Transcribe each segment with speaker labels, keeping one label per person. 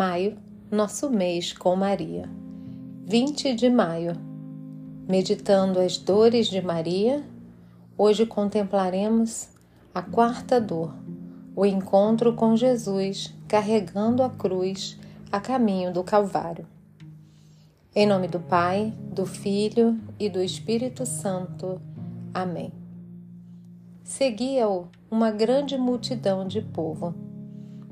Speaker 1: Maio, nosso mês com Maria. 20 de maio. Meditando as dores de Maria, hoje contemplaremos a quarta dor, o encontro com Jesus carregando a cruz a caminho do Calvário. Em nome do Pai, do Filho e do Espírito Santo. Amém. Seguia-o uma grande multidão de povo,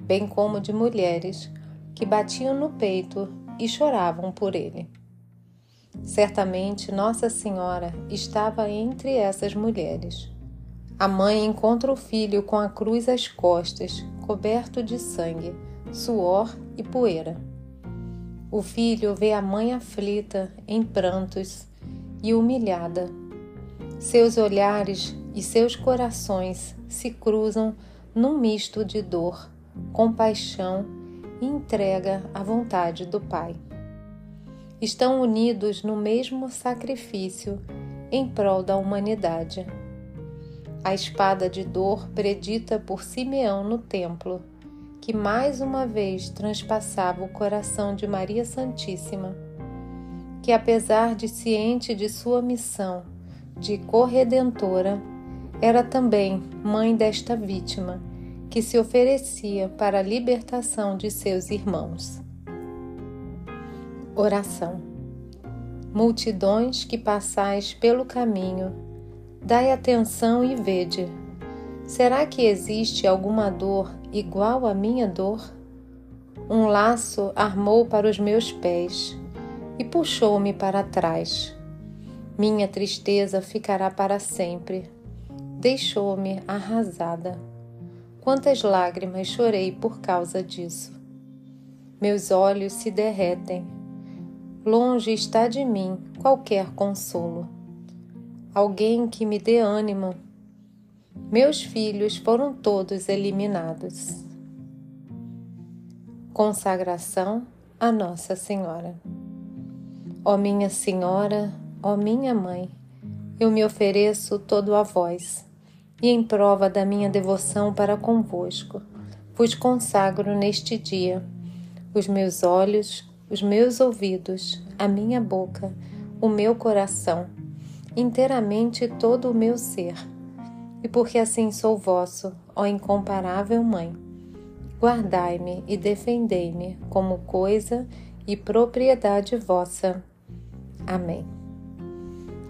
Speaker 1: bem como de mulheres que batiam no peito e choravam por ele. Certamente Nossa Senhora estava entre essas mulheres. A mãe encontra o filho com a cruz às costas, coberto de sangue, suor e poeira. O filho vê a mãe aflita, em prantos e humilhada. Seus olhares e seus corações se cruzam num misto de dor, compaixão e entrega à vontade do Pai. Estão unidos no mesmo sacrifício em prol da humanidade. A espada de dor predita por Simeão no templo, que mais uma vez transpassava o coração de Maria Santíssima, que apesar de ciente de sua missão de corredentora, era também mãe desta vítima que se oferecia para a libertação de seus irmãos. Oração. Multidões que passais pelo caminho, dai atenção e vede. Será que existe alguma dor igual à minha dor? Um laço armou para os meus pés e puxou-me para trás. Minha tristeza ficará para sempre. Deixou-me arrasada. Quantas lágrimas chorei por causa disso. Meus olhos se derretem. Longe está de mim qualquer consolo. Alguém que me dê ânimo. Meus filhos foram todos eliminados. Consagração a Nossa Senhora. Ó minha Senhora, ó minha Mãe, eu me ofereço todo a vós e em prova da minha devoção para convosco, vos consagro neste dia os meus olhos, os meus ouvidos, a minha boca, o meu coração, inteiramente todo o meu ser. E porque assim sou vosso, ó incomparável Mãe, guardai-me e defendei-me como coisa e propriedade vossa. Amém.